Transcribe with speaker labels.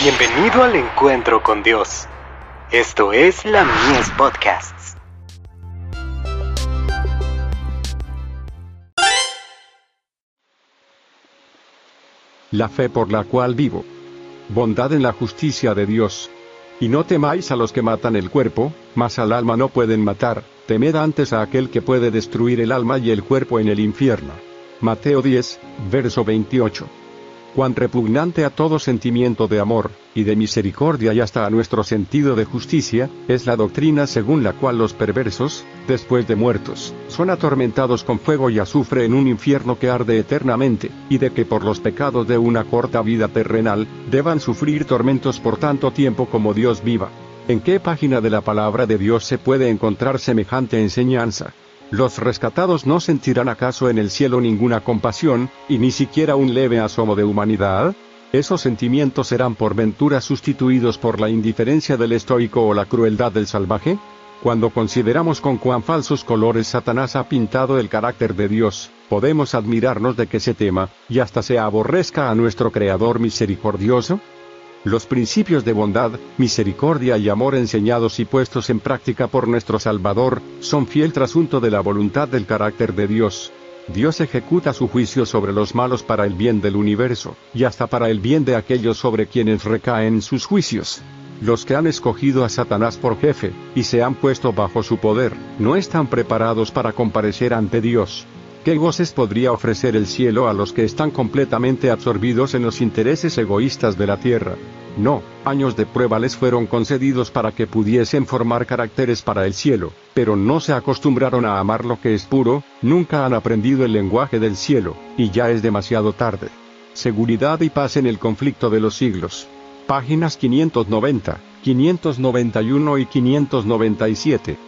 Speaker 1: Bienvenido al encuentro con Dios. Esto es la Mies Podcasts.
Speaker 2: La fe por la cual vivo. Bondad en la justicia de Dios. Y no temáis a los que matan el cuerpo, mas al alma no pueden matar, temed antes a aquel que puede destruir el alma y el cuerpo en el infierno. Mateo 10, verso 28 cuán repugnante a todo sentimiento de amor, y de misericordia y hasta a nuestro sentido de justicia, es la doctrina según la cual los perversos, después de muertos, son atormentados con fuego y azufre en un infierno que arde eternamente, y de que por los pecados de una corta vida terrenal, deban sufrir tormentos por tanto tiempo como Dios viva. ¿En qué página de la palabra de Dios se puede encontrar semejante enseñanza? ¿Los rescatados no sentirán acaso en el cielo ninguna compasión, y ni siquiera un leve asomo de humanidad? ¿Esos sentimientos serán por ventura sustituidos por la indiferencia del estoico o la crueldad del salvaje? Cuando consideramos con cuán falsos colores Satanás ha pintado el carácter de Dios, podemos admirarnos de que se tema, y hasta se aborrezca a nuestro Creador misericordioso. Los principios de bondad, misericordia y amor enseñados y puestos en práctica por nuestro Salvador, son fiel trasunto de la voluntad del carácter de Dios. Dios ejecuta su juicio sobre los malos para el bien del universo, y hasta para el bien de aquellos sobre quienes recaen sus juicios. Los que han escogido a Satanás por jefe, y se han puesto bajo su poder, no están preparados para comparecer ante Dios. ¿Qué goces podría ofrecer el cielo a los que están completamente absorbidos en los intereses egoístas de la tierra? No, años de prueba les fueron concedidos para que pudiesen formar caracteres para el cielo, pero no se acostumbraron a amar lo que es puro, nunca han aprendido el lenguaje del cielo, y ya es demasiado tarde. Seguridad y paz en el conflicto de los siglos. Páginas 590, 591 y 597.